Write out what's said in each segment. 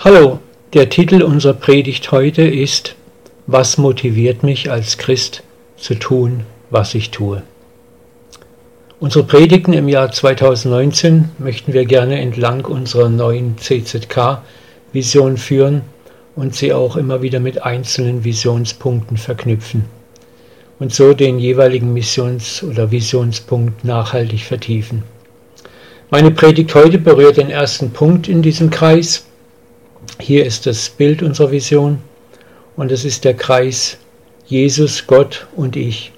Hallo, der Titel unserer Predigt heute ist Was motiviert mich als Christ zu tun, was ich tue? Unsere Predigten im Jahr 2019 möchten wir gerne entlang unserer neuen CZK-Vision führen und sie auch immer wieder mit einzelnen Visionspunkten verknüpfen und so den jeweiligen Missions- oder Visionspunkt nachhaltig vertiefen. Meine Predigt heute berührt den ersten Punkt in diesem Kreis, hier ist das Bild unserer Vision und es ist der Kreis Jesus, Gott und ich.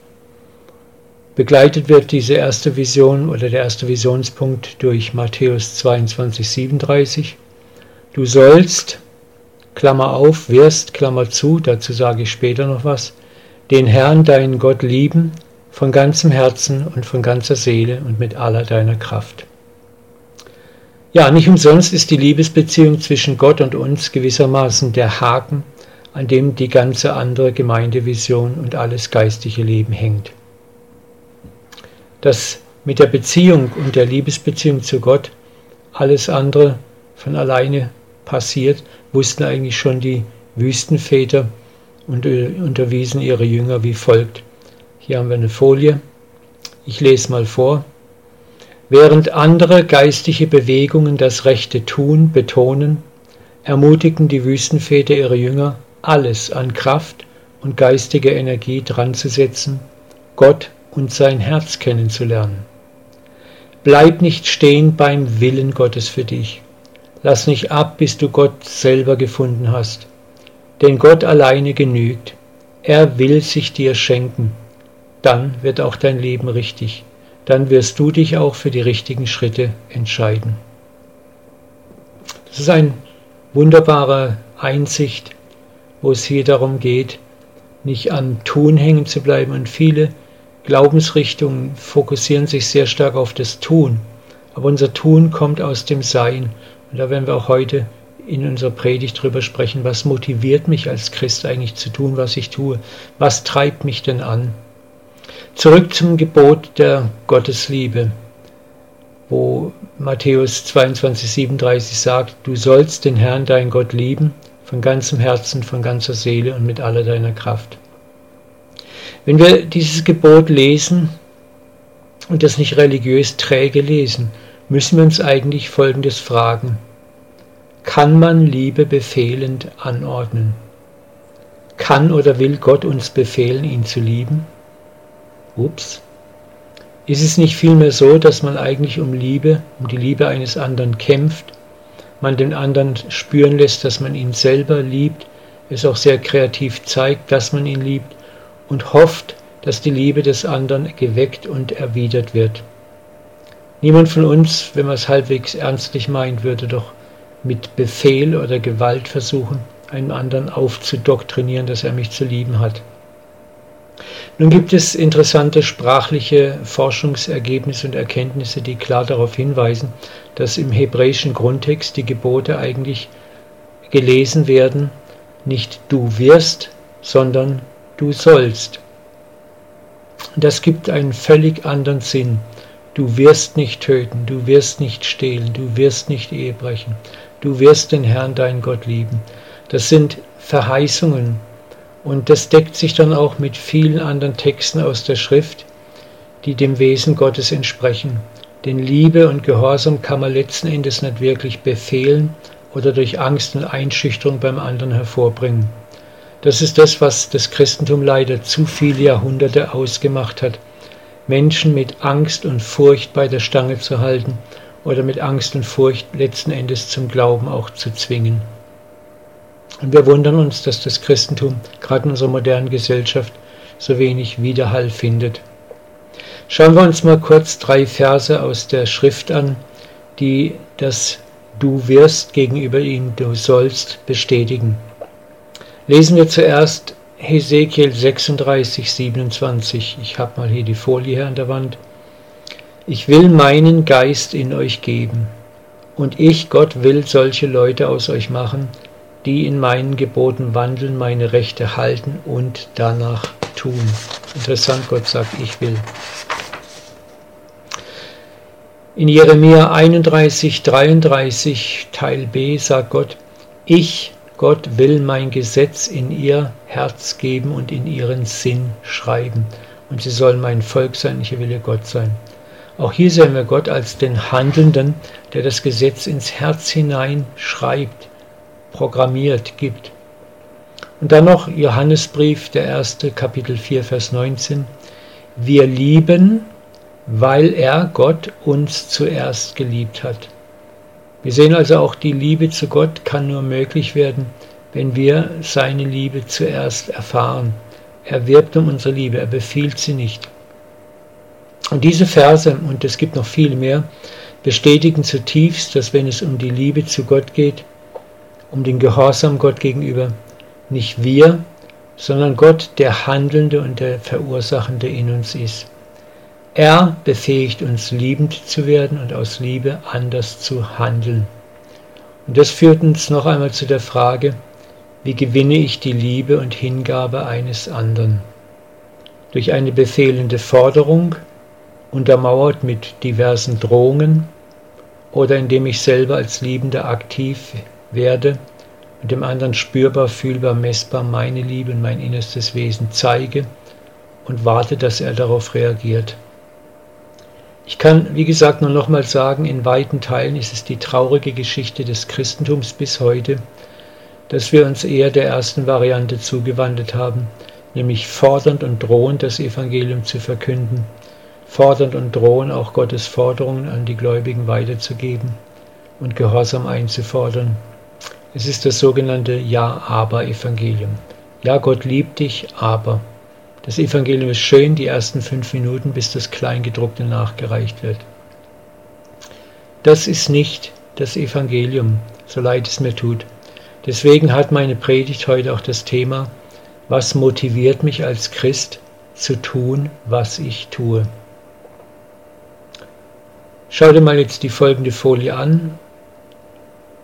Begleitet wird diese erste Vision oder der erste Visionspunkt durch Matthäus 22, 37. Du sollst, Klammer auf, wirst, Klammer zu, dazu sage ich später noch was, den Herrn, deinen Gott lieben, von ganzem Herzen und von ganzer Seele und mit aller deiner Kraft. Ja, nicht umsonst ist die Liebesbeziehung zwischen Gott und uns gewissermaßen der Haken, an dem die ganze andere Gemeindevision und alles geistige Leben hängt. Dass mit der Beziehung und der Liebesbeziehung zu Gott alles andere von alleine passiert, wussten eigentlich schon die Wüstenväter und unterwiesen ihre Jünger wie folgt. Hier haben wir eine Folie. Ich lese mal vor. Während andere geistige Bewegungen das rechte Tun betonen, ermutigen die Wüstenväter ihre Jünger, alles an Kraft und geistiger Energie dranzusetzen, Gott und sein Herz kennenzulernen. Bleib nicht stehen beim Willen Gottes für dich. Lass nicht ab, bis du Gott selber gefunden hast. Denn Gott alleine genügt. Er will sich dir schenken. Dann wird auch dein Leben richtig dann wirst du dich auch für die richtigen Schritte entscheiden. Das ist eine wunderbare Einsicht, wo es hier darum geht, nicht am Tun hängen zu bleiben. Und viele Glaubensrichtungen fokussieren sich sehr stark auf das Tun. Aber unser Tun kommt aus dem Sein. Und da werden wir auch heute in unserer Predigt drüber sprechen, was motiviert mich als Christ eigentlich zu tun, was ich tue. Was treibt mich denn an? Zurück zum Gebot der Gottesliebe, wo Matthäus 22, 37 sagt, du sollst den Herrn, dein Gott, lieben, von ganzem Herzen, von ganzer Seele und mit aller deiner Kraft. Wenn wir dieses Gebot lesen und das nicht religiös träge lesen, müssen wir uns eigentlich Folgendes fragen. Kann man Liebe befehlend anordnen? Kann oder will Gott uns befehlen, ihn zu lieben? Ups. Ist es nicht vielmehr so, dass man eigentlich um Liebe, um die Liebe eines anderen kämpft, man den anderen spüren lässt, dass man ihn selber liebt, es auch sehr kreativ zeigt, dass man ihn liebt und hofft, dass die Liebe des anderen geweckt und erwidert wird. Niemand von uns, wenn man es halbwegs ernstlich meint, würde doch mit Befehl oder Gewalt versuchen, einem anderen aufzudoktrinieren, dass er mich zu lieben hat. Nun gibt es interessante sprachliche Forschungsergebnisse und Erkenntnisse, die klar darauf hinweisen, dass im hebräischen Grundtext die Gebote eigentlich gelesen werden, nicht du wirst, sondern du sollst. Das gibt einen völlig anderen Sinn. Du wirst nicht töten, du wirst nicht stehlen, du wirst nicht Ehe brechen, du wirst den Herrn, dein Gott, lieben. Das sind Verheißungen, und das deckt sich dann auch mit vielen anderen Texten aus der Schrift, die dem Wesen Gottes entsprechen. Denn Liebe und Gehorsam kann man letzten Endes nicht wirklich befehlen oder durch Angst und Einschüchterung beim anderen hervorbringen. Das ist das, was das Christentum leider zu viele Jahrhunderte ausgemacht hat. Menschen mit Angst und Furcht bei der Stange zu halten oder mit Angst und Furcht letzten Endes zum Glauben auch zu zwingen. Und wir wundern uns, dass das Christentum gerade in unserer modernen Gesellschaft so wenig Widerhall findet. Schauen wir uns mal kurz drei Verse aus der Schrift an, die das Du wirst gegenüber ihm, du sollst bestätigen. Lesen wir zuerst Hesekiel 36, 27. Ich habe mal hier die Folie hier an der Wand. Ich will meinen Geist in euch geben, und ich, Gott, will solche Leute aus euch machen, die in meinen Geboten wandeln, meine Rechte halten und danach tun. Interessant, Gott sagt, ich will. In Jeremia 31, 33 Teil B sagt Gott, Ich, Gott, will mein Gesetz in ihr Herz geben und in ihren Sinn schreiben. Und sie sollen mein Volk sein, ich will ihr Gott sein. Auch hier sehen wir Gott als den Handelnden, der das Gesetz ins Herz hinein schreibt, programmiert, gibt. Und dann noch Johannesbrief, der erste, Kapitel 4, Vers 19. Wir lieben, weil er Gott uns zuerst geliebt hat. Wir sehen also auch, die Liebe zu Gott kann nur möglich werden, wenn wir seine Liebe zuerst erfahren. Er wirbt um unsere Liebe, er befiehlt sie nicht. Und diese Verse, und es gibt noch viel mehr, bestätigen zutiefst, dass wenn es um die Liebe zu Gott geht, um den Gehorsam Gott gegenüber, nicht wir, sondern Gott der Handelnde und der Verursachende in uns ist. Er befähigt uns, liebend zu werden und aus Liebe anders zu handeln. Und das führt uns noch einmal zu der Frage, wie gewinne ich die Liebe und Hingabe eines anderen? Durch eine befehlende Forderung, untermauert mit diversen Drohungen oder indem ich selber als Liebender aktiv werde und dem anderen spürbar, fühlbar, messbar meine Liebe und mein innerstes Wesen zeige und warte, dass er darauf reagiert. Ich kann, wie gesagt, nur nochmal sagen, in weiten Teilen ist es die traurige Geschichte des Christentums bis heute, dass wir uns eher der ersten Variante zugewandt haben, nämlich fordernd und drohend das Evangelium zu verkünden fordernd und drohen, auch Gottes Forderungen an die Gläubigen weiterzugeben und Gehorsam einzufordern. Es ist das sogenannte Ja-Aber-Evangelium. Ja, Gott liebt dich, aber. Das Evangelium ist schön, die ersten fünf Minuten, bis das Kleingedruckte nachgereicht wird. Das ist nicht das Evangelium, so leid es mir tut. Deswegen hat meine Predigt heute auch das Thema, was motiviert mich als Christ zu tun, was ich tue. Schau dir mal jetzt die folgende Folie an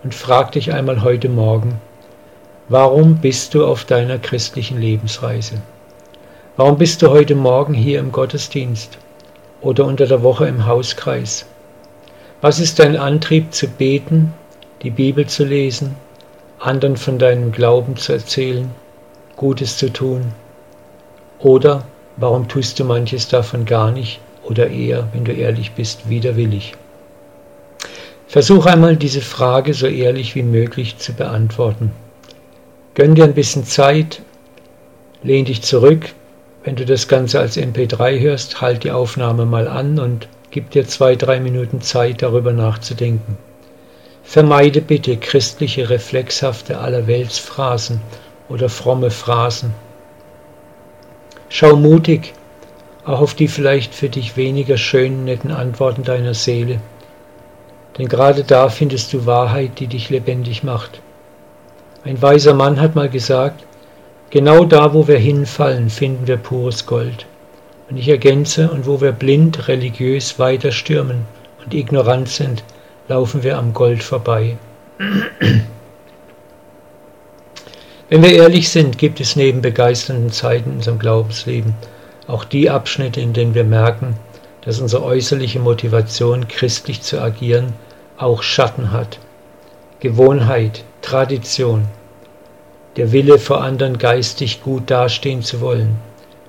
und frag dich einmal heute Morgen, warum bist du auf deiner christlichen Lebensreise? Warum bist du heute Morgen hier im Gottesdienst oder unter der Woche im Hauskreis? Was ist dein Antrieb zu beten, die Bibel zu lesen, anderen von deinem Glauben zu erzählen, Gutes zu tun? Oder warum tust du manches davon gar nicht oder eher, wenn du ehrlich bist, widerwillig? Versuch einmal diese Frage so ehrlich wie möglich zu beantworten. Gönn dir ein bisschen Zeit, lehn dich zurück. Wenn du das Ganze als MP3 hörst, halt die Aufnahme mal an und gib dir zwei, drei Minuten Zeit, darüber nachzudenken. Vermeide bitte christliche, reflexhafte Allerweltsphrasen oder fromme Phrasen. Schau mutig auch auf die vielleicht für dich weniger schönen, netten Antworten deiner Seele. Denn gerade da findest du Wahrheit, die dich lebendig macht. Ein weiser Mann hat mal gesagt, genau da, wo wir hinfallen, finden wir pures Gold. Und ich ergänze, und wo wir blind, religiös weiter stürmen und ignorant sind, laufen wir am Gold vorbei. Wenn wir ehrlich sind, gibt es neben begeisternden Zeiten in unserem Glaubensleben auch die Abschnitte, in denen wir merken, dass unsere äußerliche Motivation, christlich zu agieren, auch Schatten hat. Gewohnheit, Tradition, der Wille vor anderen geistig gut dastehen zu wollen,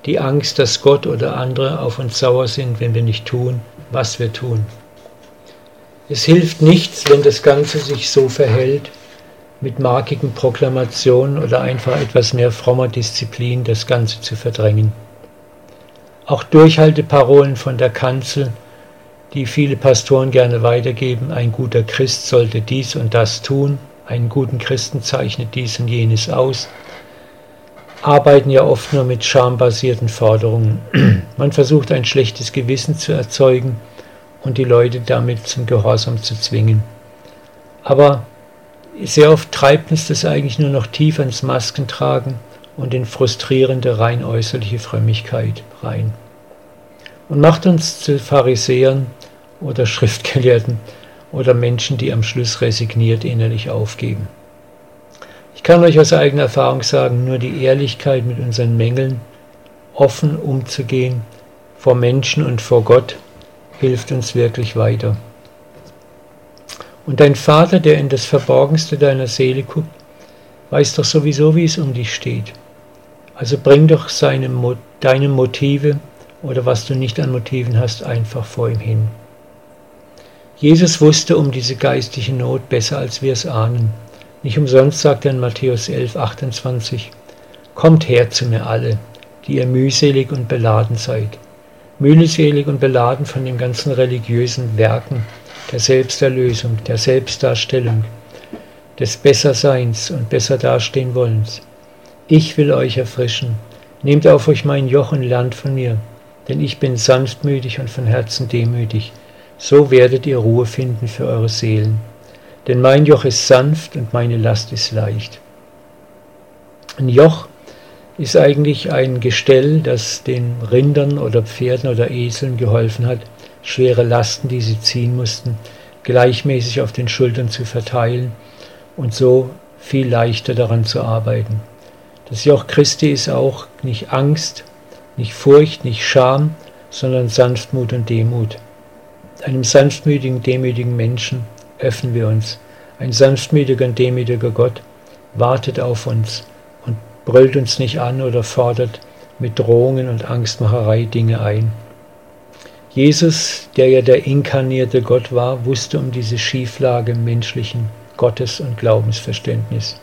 die Angst, dass Gott oder andere auf uns sauer sind, wenn wir nicht tun, was wir tun. Es hilft nichts, wenn das Ganze sich so verhält, mit markigen Proklamationen oder einfach etwas mehr frommer Disziplin das Ganze zu verdrängen. Auch Durchhalteparolen von der Kanzel, die viele Pastoren gerne weitergeben, ein guter Christ sollte dies und das tun, einen guten Christen zeichnet dies und jenes aus, arbeiten ja oft nur mit schambasierten Forderungen. Man versucht ein schlechtes Gewissen zu erzeugen und die Leute damit zum Gehorsam zu zwingen. Aber sehr oft treibt uns das eigentlich nur noch tiefer ins Maskentragen und in frustrierende rein äußerliche Frömmigkeit rein. Und macht uns zu Pharisäern oder Schriftgelehrten oder Menschen, die am Schluss resigniert innerlich aufgeben. Ich kann euch aus eigener Erfahrung sagen, nur die Ehrlichkeit mit unseren Mängeln, offen umzugehen, vor Menschen und vor Gott, hilft uns wirklich weiter. Und dein Vater, der in das Verborgenste deiner Seele guckt, weiß doch sowieso, wie es um dich steht. Also bring doch seine, deine Motive oder was du nicht an Motiven hast, einfach vor ihm hin. Jesus wusste um diese geistliche Not besser, als wir es ahnen. Nicht umsonst sagt er in Matthäus 11, 28, Kommt her zu mir alle, die ihr mühselig und beladen seid. Mühselig und beladen von den ganzen religiösen Werken der Selbsterlösung, der Selbstdarstellung, des Besserseins und besser dastehen wollens. Ich will euch erfrischen. Nehmt auf euch mein Joch und lernt von mir, denn ich bin sanftmütig und von Herzen demütig. So werdet ihr Ruhe finden für eure Seelen. Denn mein Joch ist sanft und meine Last ist leicht. Ein Joch ist eigentlich ein Gestell, das den Rindern oder Pferden oder Eseln geholfen hat, schwere Lasten, die sie ziehen mussten, gleichmäßig auf den Schultern zu verteilen und so viel leichter daran zu arbeiten. Das Joch Christi ist auch nicht Angst, nicht Furcht, nicht Scham, sondern Sanftmut und Demut. Einem sanftmütigen, demütigen Menschen öffnen wir uns. Ein sanftmütiger und demütiger Gott wartet auf uns und brüllt uns nicht an oder fordert mit Drohungen und Angstmacherei Dinge ein. Jesus, der ja der inkarnierte Gott war, wusste um diese Schieflage menschlichen Gottes- und Glaubensverständnis.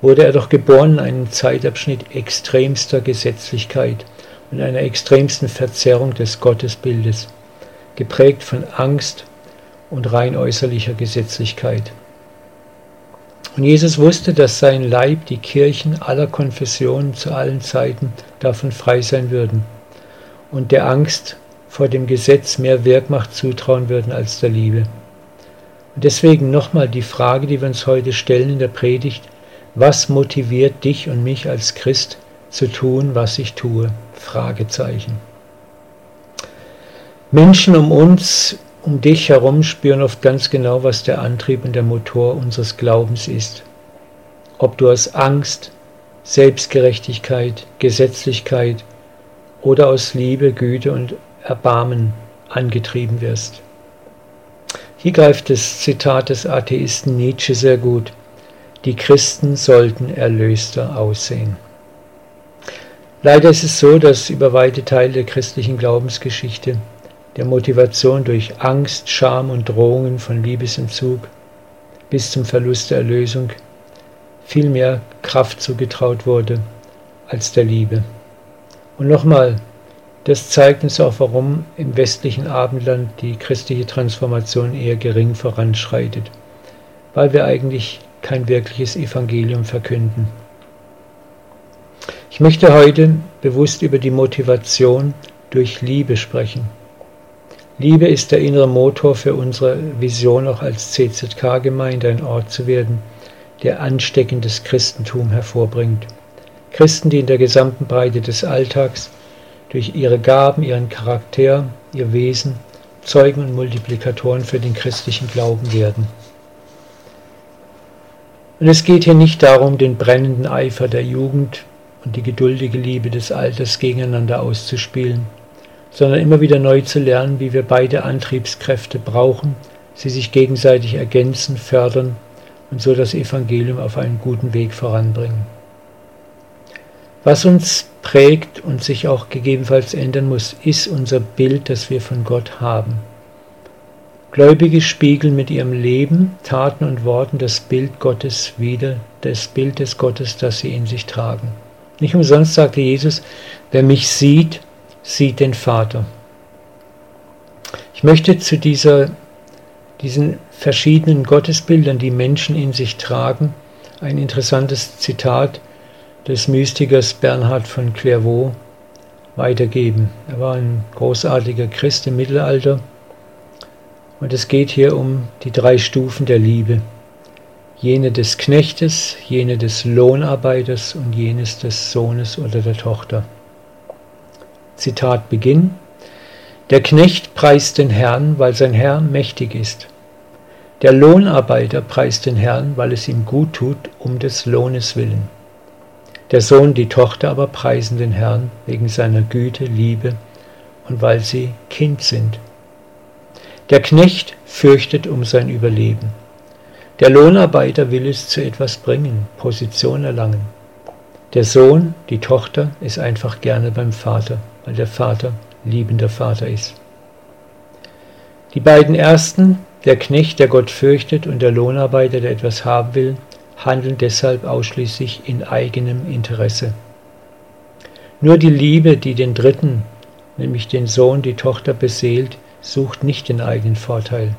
Wurde er doch geboren in einem Zeitabschnitt extremster Gesetzlichkeit und einer extremsten Verzerrung des Gottesbildes, geprägt von Angst und rein äußerlicher Gesetzlichkeit. Und Jesus wusste, dass sein Leib, die Kirchen aller Konfessionen zu allen Zeiten davon frei sein würden und der Angst vor dem Gesetz mehr Wirkmacht zutrauen würden als der Liebe. Und deswegen nochmal die Frage, die wir uns heute stellen in der Predigt, was motiviert dich und mich als Christ zu tun, was ich tue? Fragezeichen. Menschen um uns, um dich herum spüren oft ganz genau, was der Antrieb und der Motor unseres Glaubens ist. Ob du aus Angst, Selbstgerechtigkeit, Gesetzlichkeit oder aus Liebe, Güte und Erbarmen angetrieben wirst. Hier greift das Zitat des Atheisten Nietzsche sehr gut. Die Christen sollten erlöster aussehen. Leider ist es so, dass über weite Teile der christlichen Glaubensgeschichte der Motivation durch Angst, Scham und Drohungen von Liebesentzug bis zum Verlust der Erlösung viel mehr Kraft zugetraut wurde als der Liebe. Und nochmal, das zeigt uns auch, warum im westlichen Abendland die christliche Transformation eher gering voranschreitet, weil wir eigentlich kein wirkliches Evangelium verkünden. Ich möchte heute bewusst über die Motivation durch Liebe sprechen. Liebe ist der innere Motor für unsere Vision, auch als CZK-Gemeinde ein Ort zu werden, der ansteckendes Christentum hervorbringt. Christen, die in der gesamten Breite des Alltags durch ihre Gaben, ihren Charakter, ihr Wesen Zeugen und Multiplikatoren für den christlichen Glauben werden. Und es geht hier nicht darum, den brennenden Eifer der Jugend und die geduldige Liebe des Alters gegeneinander auszuspielen, sondern immer wieder neu zu lernen, wie wir beide Antriebskräfte brauchen, sie sich gegenseitig ergänzen, fördern und so das Evangelium auf einen guten Weg voranbringen. Was uns prägt und sich auch gegebenenfalls ändern muss, ist unser Bild, das wir von Gott haben. Gläubige spiegeln mit ihrem Leben, Taten und Worten das Bild Gottes wider, das Bild des Gottes, das sie in sich tragen. Nicht umsonst sagte Jesus, wer mich sieht, sieht den Vater. Ich möchte zu dieser, diesen verschiedenen Gottesbildern, die Menschen in sich tragen, ein interessantes Zitat des Mystikers Bernhard von Clairvaux weitergeben. Er war ein großartiger Christ im Mittelalter und es geht hier um die drei Stufen der Liebe. Jene des Knechtes, jene des Lohnarbeiters und jenes des Sohnes oder der Tochter. Zitat Beginn. Der Knecht preist den Herrn, weil sein Herr mächtig ist. Der Lohnarbeiter preist den Herrn, weil es ihm gut tut, um des Lohnes willen. Der Sohn, die Tochter aber preisen den Herrn wegen seiner Güte, Liebe und weil sie Kind sind. Der Knecht fürchtet um sein Überleben. Der Lohnarbeiter will es zu etwas bringen, Position erlangen. Der Sohn, die Tochter, ist einfach gerne beim Vater, weil der Vater liebender Vater ist. Die beiden ersten, der Knecht, der Gott fürchtet, und der Lohnarbeiter, der etwas haben will, handeln deshalb ausschließlich in eigenem Interesse. Nur die Liebe, die den Dritten, nämlich den Sohn, die Tochter beseelt, sucht nicht den eigenen Vorteil.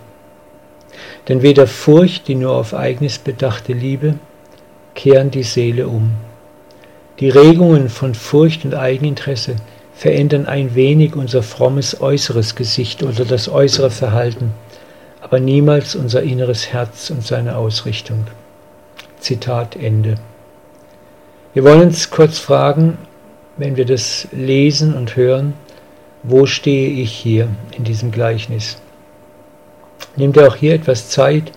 Denn weder Furcht, die nur auf eigenes bedachte Liebe, kehren die Seele um. Die Regungen von Furcht und Eigeninteresse verändern ein wenig unser frommes äußeres Gesicht oder das äußere Verhalten, aber niemals unser inneres Herz und seine Ausrichtung. Zitat Ende. Wir wollen uns kurz fragen, wenn wir das lesen und hören, wo stehe ich hier in diesem Gleichnis? Nimm dir auch hier etwas Zeit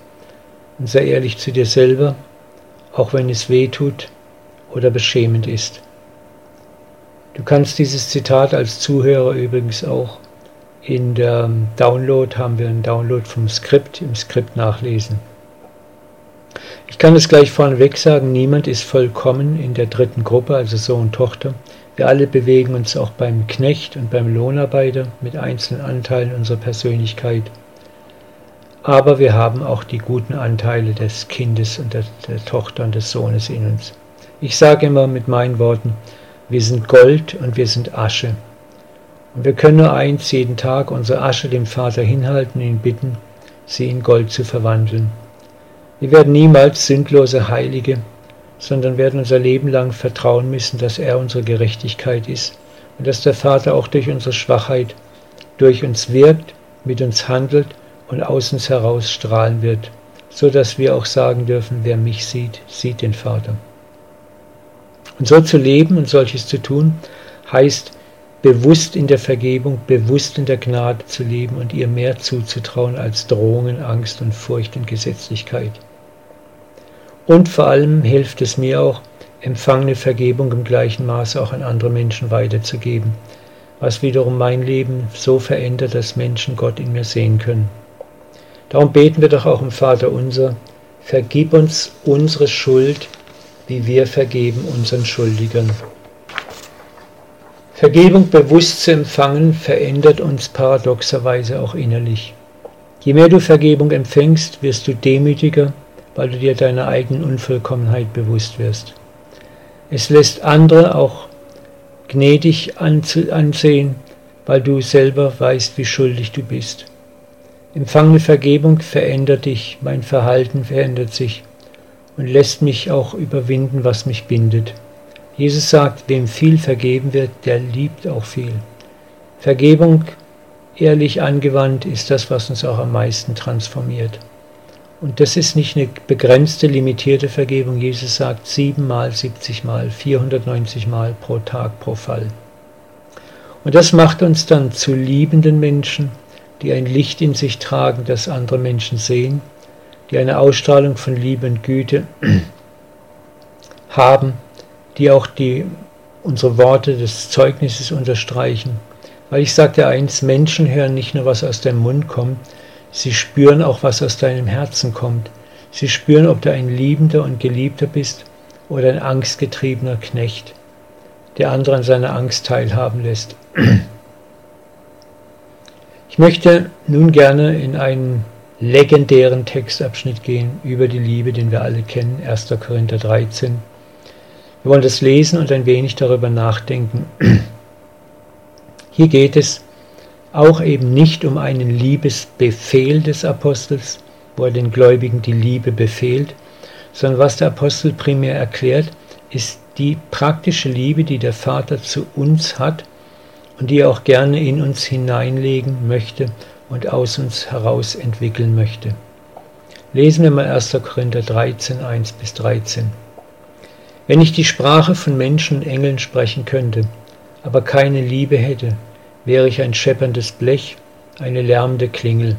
und sei ehrlich zu dir selber, auch wenn es weh tut oder beschämend ist. Du kannst dieses Zitat als Zuhörer übrigens auch in der Download, haben wir einen Download vom Skript, im Skript nachlesen. Ich kann es gleich vorneweg sagen, niemand ist vollkommen in der dritten Gruppe, also Sohn und Tochter. Wir alle bewegen uns auch beim Knecht und beim Lohnarbeiter mit einzelnen Anteilen unserer Persönlichkeit. Aber wir haben auch die guten Anteile des Kindes und der, der Tochter und des Sohnes in uns. Ich sage immer mit meinen Worten, wir sind Gold und wir sind Asche. Und wir können nur eins jeden Tag unsere Asche dem Vater hinhalten und ihn bitten, sie in Gold zu verwandeln. Wir werden niemals sündlose Heilige, sondern werden unser Leben lang vertrauen müssen, dass er unsere Gerechtigkeit ist und dass der Vater auch durch unsere Schwachheit durch uns wirkt, mit uns handelt und aus uns heraus strahlen wird, so dass wir auch sagen dürfen, wer mich sieht, sieht den Vater. Und so zu leben und solches zu tun, heißt bewusst in der Vergebung, bewusst in der Gnade zu leben und ihr mehr zuzutrauen als Drohungen, Angst und Furcht und Gesetzlichkeit. Und vor allem hilft es mir auch, empfangene Vergebung im gleichen Maße auch an andere Menschen weiterzugeben, was wiederum mein Leben so verändert, dass Menschen Gott in mir sehen können. Darum beten wir doch auch im Vater unser, vergib uns unsere Schuld, wie wir vergeben unseren Schuldigern. Vergebung bewusst zu empfangen, verändert uns paradoxerweise auch innerlich. Je mehr du Vergebung empfängst, wirst du demütiger weil du dir deiner eigenen Unvollkommenheit bewusst wirst. Es lässt andere auch gnädig ansehen, weil du selber weißt, wie schuldig du bist. Empfangene Vergebung verändert dich, mein Verhalten verändert sich und lässt mich auch überwinden, was mich bindet. Jesus sagt, wem viel vergeben wird, der liebt auch viel. Vergebung, ehrlich angewandt, ist das, was uns auch am meisten transformiert. Und das ist nicht eine begrenzte, limitierte Vergebung. Jesus sagt siebenmal, siebzigmal, 490 Mal pro Tag, pro Fall. Und das macht uns dann zu liebenden Menschen, die ein Licht in sich tragen, das andere Menschen sehen, die eine Ausstrahlung von Liebe und Güte haben, die auch die, unsere Worte des Zeugnisses unterstreichen. Weil ich sagte eins, Menschen hören nicht nur, was aus dem Mund kommt, Sie spüren auch, was aus deinem Herzen kommt. Sie spüren, ob du ein liebender und geliebter bist oder ein angstgetriebener Knecht, der andere an seiner Angst teilhaben lässt. Ich möchte nun gerne in einen legendären Textabschnitt gehen über die Liebe, den wir alle kennen, 1. Korinther 13. Wir wollen das lesen und ein wenig darüber nachdenken. Hier geht es auch eben nicht um einen Liebesbefehl des Apostels, wo er den Gläubigen die Liebe befehlt, sondern was der Apostel primär erklärt, ist die praktische Liebe, die der Vater zu uns hat und die er auch gerne in uns hineinlegen möchte und aus uns heraus entwickeln möchte. Lesen wir mal 1. Korinther 13, 1 bis 13. Wenn ich die Sprache von Menschen und Engeln sprechen könnte, aber keine Liebe hätte, wäre ich ein schepperndes Blech, eine lärmende Klingel.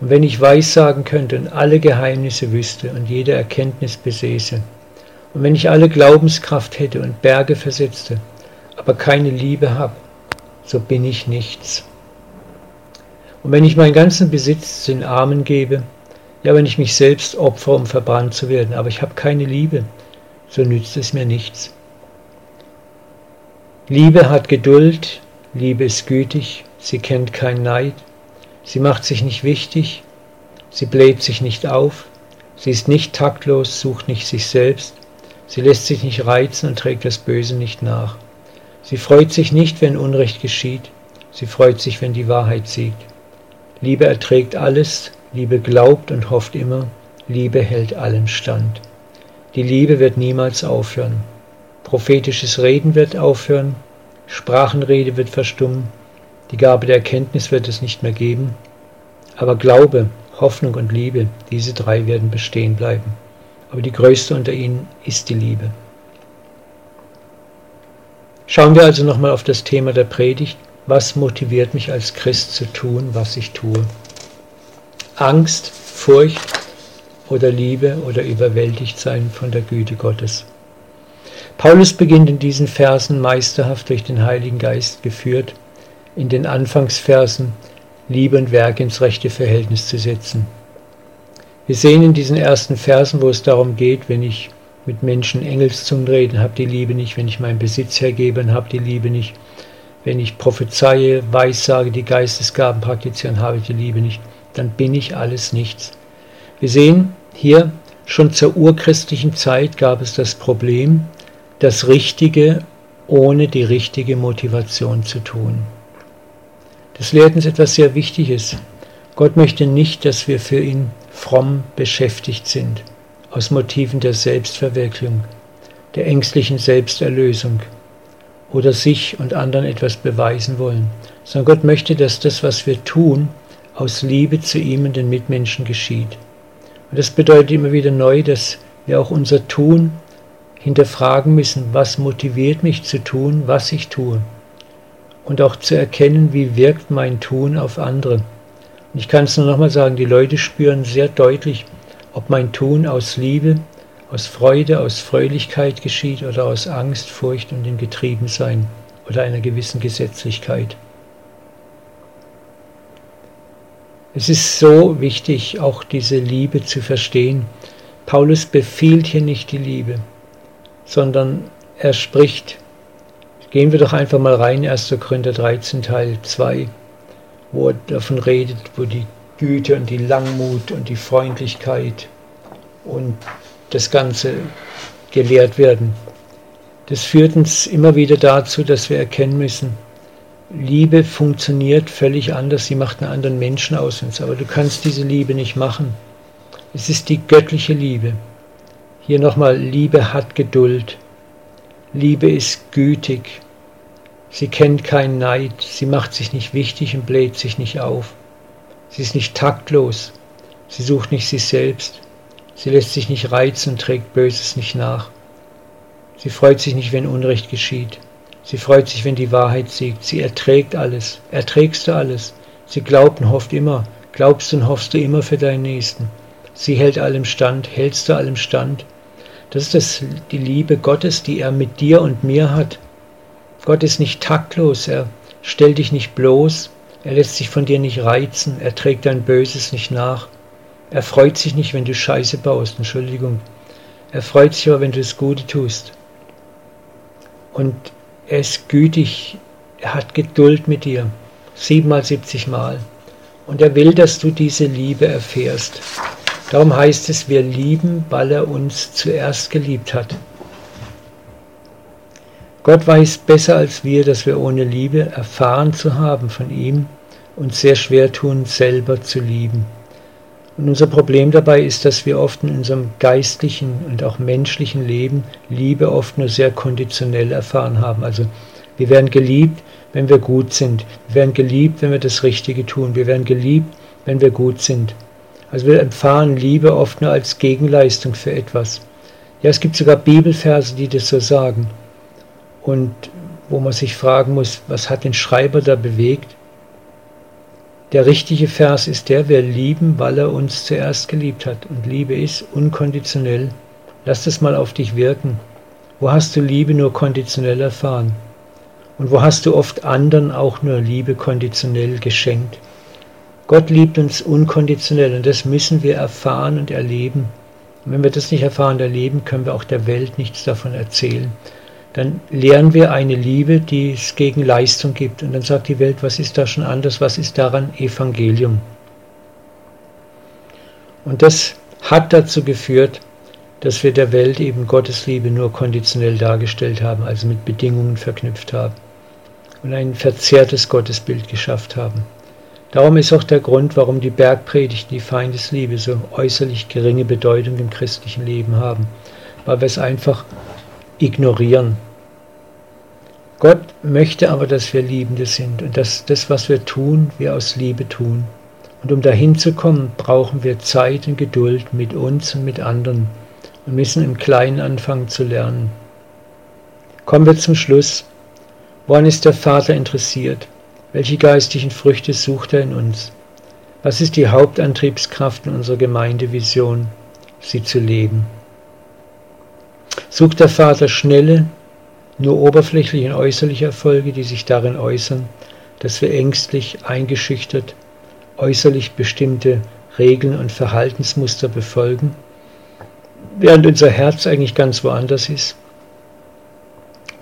Und wenn ich Weissagen könnte und alle Geheimnisse wüsste und jede Erkenntnis besäße, und wenn ich alle Glaubenskraft hätte und Berge versetzte, aber keine Liebe habe, so bin ich nichts. Und wenn ich meinen ganzen Besitz den Armen gebe, Ja, wenn ich mich selbst opfere, um verbrannt zu werden, aber ich habe keine Liebe, so nützt es mir nichts. Liebe hat Geduld, Liebe ist gütig, sie kennt keinen Neid, sie macht sich nicht wichtig, sie bläht sich nicht auf, sie ist nicht taktlos, sucht nicht sich selbst, sie lässt sich nicht reizen und trägt das Böse nicht nach. Sie freut sich nicht, wenn Unrecht geschieht, sie freut sich, wenn die Wahrheit siegt. Liebe erträgt alles, Liebe glaubt und hofft immer, Liebe hält allem stand. Die Liebe wird niemals aufhören. Prophetisches Reden wird aufhören, Sprachenrede wird verstummen, die Gabe der Erkenntnis wird es nicht mehr geben, aber Glaube, Hoffnung und Liebe, diese drei werden bestehen bleiben. Aber die größte unter ihnen ist die Liebe. Schauen wir also nochmal auf das Thema der Predigt. Was motiviert mich als Christ zu tun, was ich tue? Angst, Furcht oder Liebe oder überwältigt sein von der Güte Gottes. Paulus beginnt in diesen Versen meisterhaft durch den Heiligen Geist geführt, in den Anfangsversen Liebe und Werk ins rechte Verhältnis zu setzen. Wir sehen in diesen ersten Versen, wo es darum geht, wenn ich mit Menschen Engelszungen rede, habe die Liebe nicht, wenn ich meinen Besitz hergebe, habe die Liebe nicht, wenn ich prophezeie, weissage, die Geistesgaben praktizieren, habe ich die Liebe nicht dann bin ich alles nichts. Wir sehen hier, schon zur urchristlichen Zeit gab es das Problem, das Richtige ohne die richtige Motivation zu tun. Das lehrt uns etwas sehr Wichtiges. Gott möchte nicht, dass wir für ihn fromm beschäftigt sind, aus Motiven der Selbstverwirklichung, der ängstlichen Selbsterlösung oder sich und anderen etwas beweisen wollen, sondern Gott möchte, dass das, was wir tun, aus Liebe zu ihm und den Mitmenschen geschieht. Und das bedeutet immer wieder neu, dass wir auch unser Tun hinterfragen müssen, was motiviert mich zu tun, was ich tue. Und auch zu erkennen, wie wirkt mein Tun auf andere. Und ich kann es nur nochmal sagen, die Leute spüren sehr deutlich, ob mein Tun aus Liebe, aus Freude, aus Fröhlichkeit geschieht oder aus Angst, Furcht und dem Getriebensein oder einer gewissen Gesetzlichkeit. Es ist so wichtig, auch diese Liebe zu verstehen. Paulus befiehlt hier nicht die Liebe, sondern er spricht. Gehen wir doch einfach mal rein, 1. Korinther 13, Teil 2, wo er davon redet, wo die Güte und die Langmut und die Freundlichkeit und das Ganze gelehrt werden. Das führt uns immer wieder dazu, dass wir erkennen müssen, Liebe funktioniert völlig anders, sie macht einen anderen Menschen aus uns, aber du kannst diese Liebe nicht machen. Es ist die göttliche Liebe. Hier nochmal, Liebe hat Geduld. Liebe ist gütig. Sie kennt keinen Neid, sie macht sich nicht wichtig und bläht sich nicht auf. Sie ist nicht taktlos, sie sucht nicht sich selbst, sie lässt sich nicht reizen und trägt Böses nicht nach. Sie freut sich nicht, wenn Unrecht geschieht. Sie freut sich, wenn die Wahrheit siegt. Sie erträgt alles. Erträgst du alles? Sie glaubt und hofft immer. Glaubst und hoffst du immer für deinen Nächsten. Sie hält allem stand. Hältst du allem stand? Das ist das, die Liebe Gottes, die er mit dir und mir hat. Gott ist nicht taktlos. Er stellt dich nicht bloß. Er lässt sich von dir nicht reizen. Er trägt dein Böses nicht nach. Er freut sich nicht, wenn du Scheiße baust. Entschuldigung. Er freut sich aber, wenn du das Gute tust. Und er ist gütig, er hat Geduld mit dir, siebenmal, siebzig Mal. Und er will, dass du diese Liebe erfährst. Darum heißt es, wir lieben, weil er uns zuerst geliebt hat. Gott weiß besser als wir, dass wir ohne Liebe erfahren zu haben von ihm uns sehr schwer tun, selber zu lieben. Und unser Problem dabei ist, dass wir oft in unserem geistlichen und auch menschlichen Leben Liebe oft nur sehr konditionell erfahren haben. Also wir werden geliebt, wenn wir gut sind. Wir werden geliebt, wenn wir das Richtige tun. Wir werden geliebt, wenn wir gut sind. Also wir erfahren Liebe oft nur als Gegenleistung für etwas. Ja, es gibt sogar Bibelverse, die das so sagen. Und wo man sich fragen muss, was hat den Schreiber da bewegt? Der richtige Vers ist der, wir lieben, weil er uns zuerst geliebt hat. Und Liebe ist unkonditionell. Lass das mal auf dich wirken. Wo hast du Liebe nur konditionell erfahren? Und wo hast du oft anderen auch nur Liebe konditionell geschenkt? Gott liebt uns unkonditionell und das müssen wir erfahren und erleben. Und wenn wir das nicht erfahren und erleben, können wir auch der Welt nichts davon erzählen. Dann lernen wir eine Liebe, die es gegen Leistung gibt. Und dann sagt die Welt, was ist da schon anders? Was ist daran Evangelium? Und das hat dazu geführt, dass wir der Welt eben Gottes Liebe nur konditionell dargestellt haben, also mit Bedingungen verknüpft haben und ein verzerrtes Gottesbild geschafft haben. Darum ist auch der Grund, warum die Bergpredigten die Feindesliebe so äußerlich geringe Bedeutung im christlichen Leben haben, weil wir es einfach ignorieren. Gott möchte aber, dass wir Liebende sind und dass das, was wir tun, wir aus Liebe tun. Und um dahin zu kommen, brauchen wir Zeit und Geduld mit uns und mit anderen und müssen im Kleinen anfangen zu lernen. Kommen wir zum Schluss. Woran ist der Vater interessiert? Welche geistigen Früchte sucht er in uns? Was ist die Hauptantriebskraft in unserer Gemeindevision, sie zu leben? Sucht der Vater schnelle, nur oberflächliche und äußerliche Erfolge, die sich darin äußern, dass wir ängstlich, eingeschüchtert, äußerlich bestimmte Regeln und Verhaltensmuster befolgen, während unser Herz eigentlich ganz woanders ist.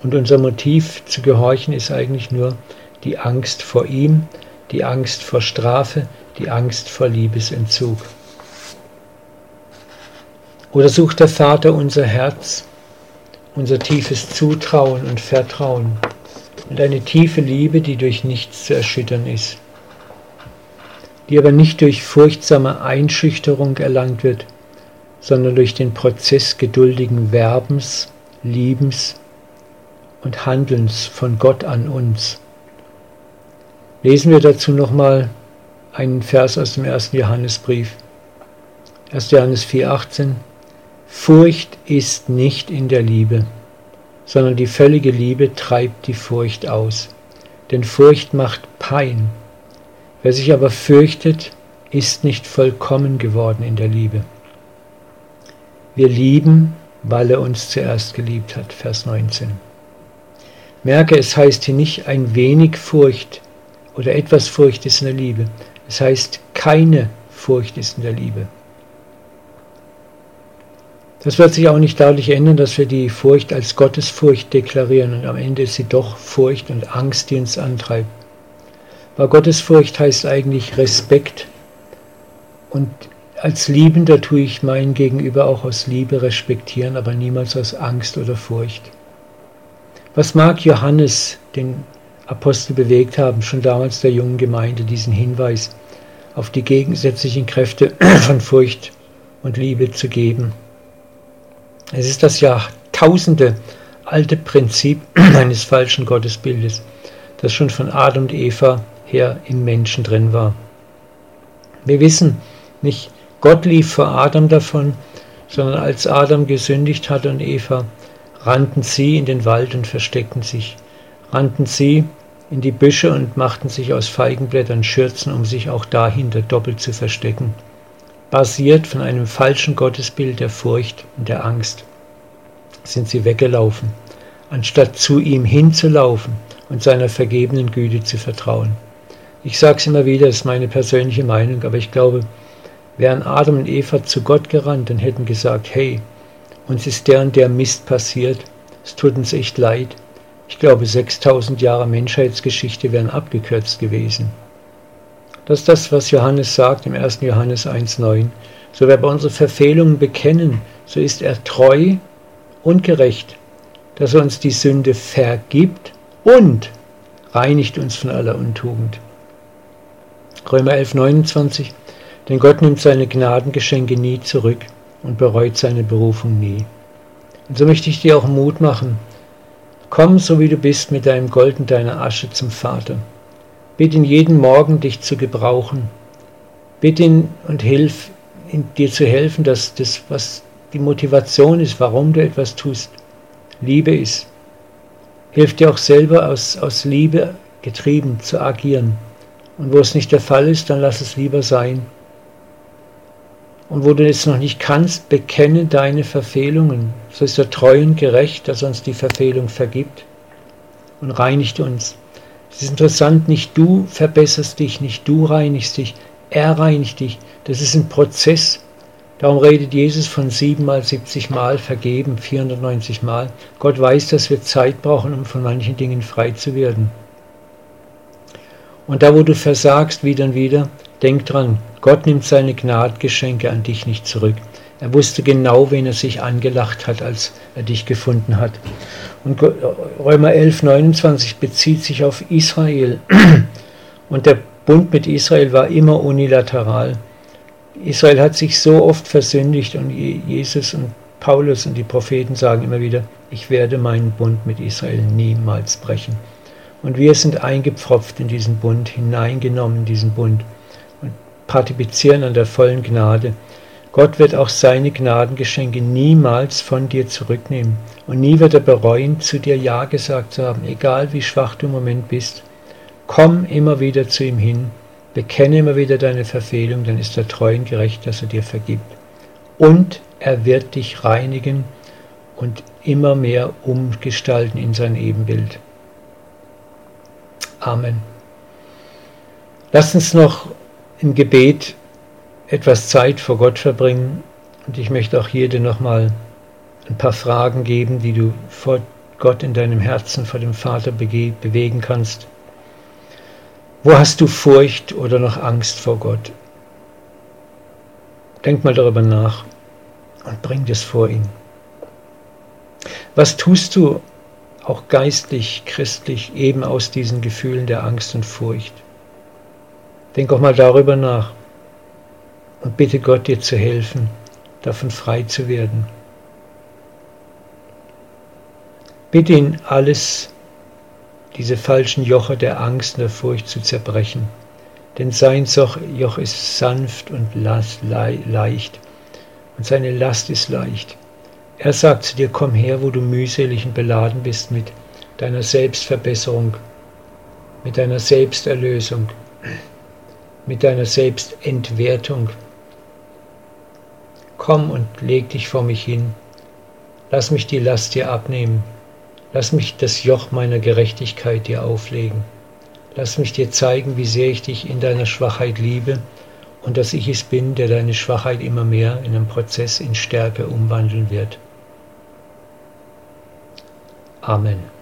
Und unser Motiv zu gehorchen ist eigentlich nur die Angst vor ihm, die Angst vor Strafe, die Angst vor Liebesentzug. Oder sucht der Vater unser Herz, unser tiefes Zutrauen und Vertrauen und eine tiefe Liebe, die durch nichts zu erschüttern ist die aber nicht durch furchtsame Einschüchterung erlangt wird, sondern durch den Prozess geduldigen Werbens, Liebens und Handelns von Gott an uns. Lesen wir dazu nochmal einen Vers aus dem ersten Johannesbrief. 1. Johannes 4,18 Furcht ist nicht in der Liebe, sondern die völlige Liebe treibt die Furcht aus. Denn Furcht macht Pein. Wer sich aber fürchtet, ist nicht vollkommen geworden in der Liebe. Wir lieben, weil er uns zuerst geliebt hat. Vers 19. Merke, es heißt hier nicht ein wenig Furcht oder etwas Furcht ist in der Liebe. Es heißt keine Furcht ist in der Liebe. Das wird sich auch nicht dadurch ändern, dass wir die Furcht als Gottesfurcht deklarieren und am Ende ist sie doch Furcht und Angst, die uns antreibt. Weil Gottesfurcht heißt eigentlich Respekt. Und als Liebender tue ich meinen Gegenüber auch aus Liebe respektieren, aber niemals aus Angst oder Furcht. Was mag Johannes, den Apostel, bewegt haben, schon damals der jungen Gemeinde, diesen Hinweis auf die gegensätzlichen Kräfte von Furcht und Liebe zu geben? Es ist das Jahrtausende alte Prinzip eines falschen Gottesbildes, das schon von Adam und Eva her im Menschen drin war. Wir wissen nicht, Gott lief vor Adam davon, sondern als Adam gesündigt hatte und Eva, rannten sie in den Wald und versteckten sich, rannten sie in die Büsche und machten sich aus Feigenblättern Schürzen, um sich auch dahinter doppelt zu verstecken, basiert von einem falschen Gottesbild der Furcht und der Angst. Sind sie weggelaufen, anstatt zu ihm hinzulaufen und seiner vergebenen Güte zu vertrauen. Ich sage es immer wieder, das ist meine persönliche Meinung, aber ich glaube, wären Adam und Eva zu Gott gerannt und hätten gesagt, hey, uns ist der und der Mist passiert, es tut uns echt leid. Ich glaube, 6000 Jahre Menschheitsgeschichte wären abgekürzt gewesen. Das ist das, was Johannes sagt im 1. Johannes 1.9. So wer bei unsere Verfehlungen bekennen, so ist er treu und gerecht, dass er uns die Sünde vergibt und reinigt uns von aller Untugend. Römer 11, 29. Denn Gott nimmt seine Gnadengeschenke nie zurück und bereut seine Berufung nie. Und so möchte ich dir auch Mut machen. Komm, so wie du bist, mit deinem Gold und deiner Asche zum Vater. Bitte ihn jeden Morgen, dich zu gebrauchen. Bitte ihn und hilf, dir zu helfen, dass das, was die Motivation ist, warum du etwas tust, Liebe ist. Hilf dir auch selber aus, aus Liebe getrieben zu agieren. Und wo es nicht der Fall ist, dann lass es lieber sein. Und wo du es noch nicht kannst, bekenne deine Verfehlungen. So ist er treu und gerecht, dass er uns die Verfehlung vergibt und reinigt uns. Es ist interessant, nicht du verbesserst dich, nicht du reinigst dich, Er reinigt dich. Das ist ein Prozess. Darum redet Jesus von siebenmal, siebzig Mal vergeben, 490 Mal. Gott weiß, dass wir Zeit brauchen, um von manchen Dingen frei zu werden. Und da, wo du versagst, wieder und wieder, denk dran, Gott nimmt seine Gnadgeschenke an dich nicht zurück. Er wusste genau, wen er sich angelacht hat, als er dich gefunden hat. Und Römer 11, 29 bezieht sich auf Israel. Und der Bund mit Israel war immer unilateral. Israel hat sich so oft versündigt und Jesus und Paulus und die Propheten sagen immer wieder, ich werde meinen Bund mit Israel niemals brechen. Und wir sind eingepfropft in diesen Bund, hineingenommen in diesen Bund und partizipieren an der vollen Gnade. Gott wird auch seine Gnadengeschenke niemals von dir zurücknehmen. Und nie wird er bereuen, zu dir Ja gesagt zu haben, egal wie schwach du im Moment bist. Komm immer wieder zu ihm hin Bekenne immer wieder deine Verfehlung, dann ist er treu und gerecht, dass er dir vergibt. Und er wird dich reinigen und immer mehr umgestalten in sein Ebenbild. Amen. Lass uns noch im Gebet etwas Zeit vor Gott verbringen und ich möchte auch hier dir nochmal ein paar Fragen geben, die du vor Gott in deinem Herzen, vor dem Vater bewegen kannst. Wo hast du Furcht oder noch Angst vor Gott? Denk mal darüber nach und bring das vor ihn. Was tust du auch geistlich, christlich, eben aus diesen Gefühlen der Angst und Furcht? Denk auch mal darüber nach und bitte Gott dir zu helfen, davon frei zu werden. Bitte ihn alles diese falschen Joche der Angst und der Furcht zu zerbrechen. Denn sein Joch ist sanft und leicht und seine Last ist leicht. Er sagt zu dir, komm her, wo du mühselig und beladen bist mit deiner Selbstverbesserung, mit deiner Selbsterlösung, mit deiner Selbstentwertung. Komm und leg dich vor mich hin. Lass mich die Last dir abnehmen. Lass mich das Joch meiner Gerechtigkeit dir auflegen. Lass mich dir zeigen, wie sehr ich dich in deiner Schwachheit liebe und dass ich es bin, der deine Schwachheit immer mehr in einem Prozess in Stärke umwandeln wird. Amen.